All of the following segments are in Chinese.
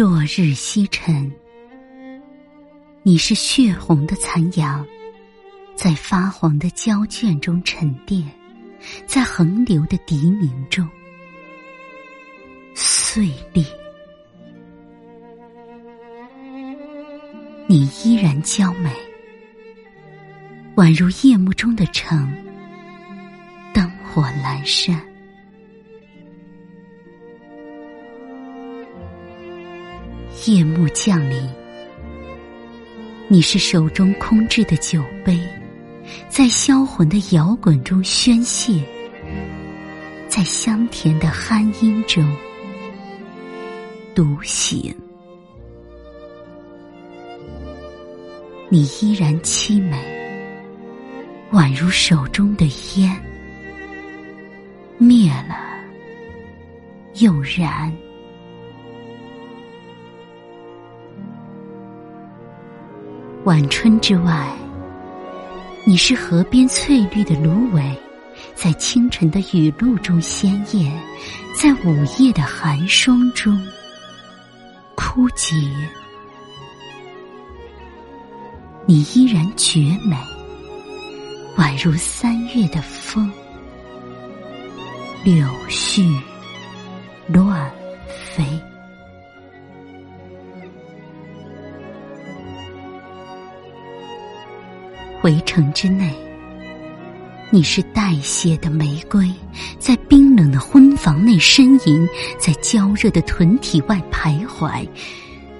落日西沉，你是血红的残阳，在发黄的胶卷中沉淀，在横流的笛鸣中碎裂。你依然娇美，宛如夜幕中的城，灯火阑珊。夜幕降临，你是手中空置的酒杯，在销魂的摇滚中宣泄，在香甜的酣音中独醒。你依然凄美，宛如手中的烟，灭了又燃。晚春之外，你是河边翠绿的芦苇，在清晨的雨露中鲜艳，在午夜的寒霜中枯竭。你依然绝美，宛如三月的风，柳絮乱飞。围城之内，你是带血的玫瑰，在冰冷的婚房内呻吟，在焦热的臀体外徘徊。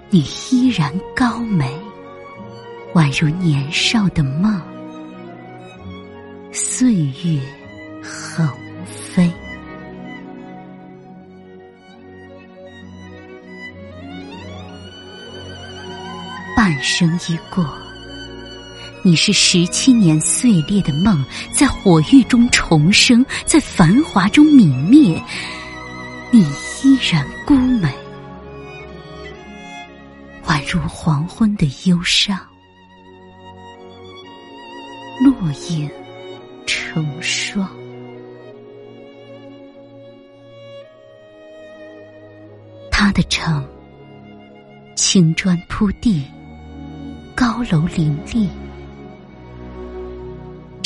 你依然高美。宛如年少的梦，岁月横飞。半生已过，你是十七年碎裂的梦，在火狱中重生，在繁华中泯灭。你依然孤美，宛如黄昏的忧伤。落影成霜，他的城，青砖铺地，高楼林立。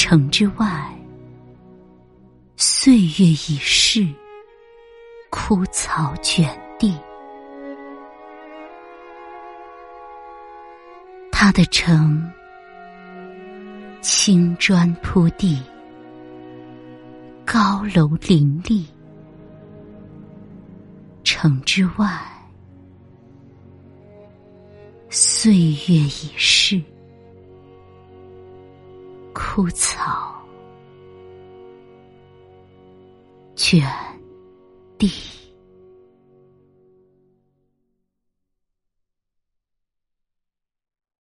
城之外，岁月已逝，枯草卷地。他的城。青砖铺地，高楼林立，城之外，岁月已逝，枯草卷地。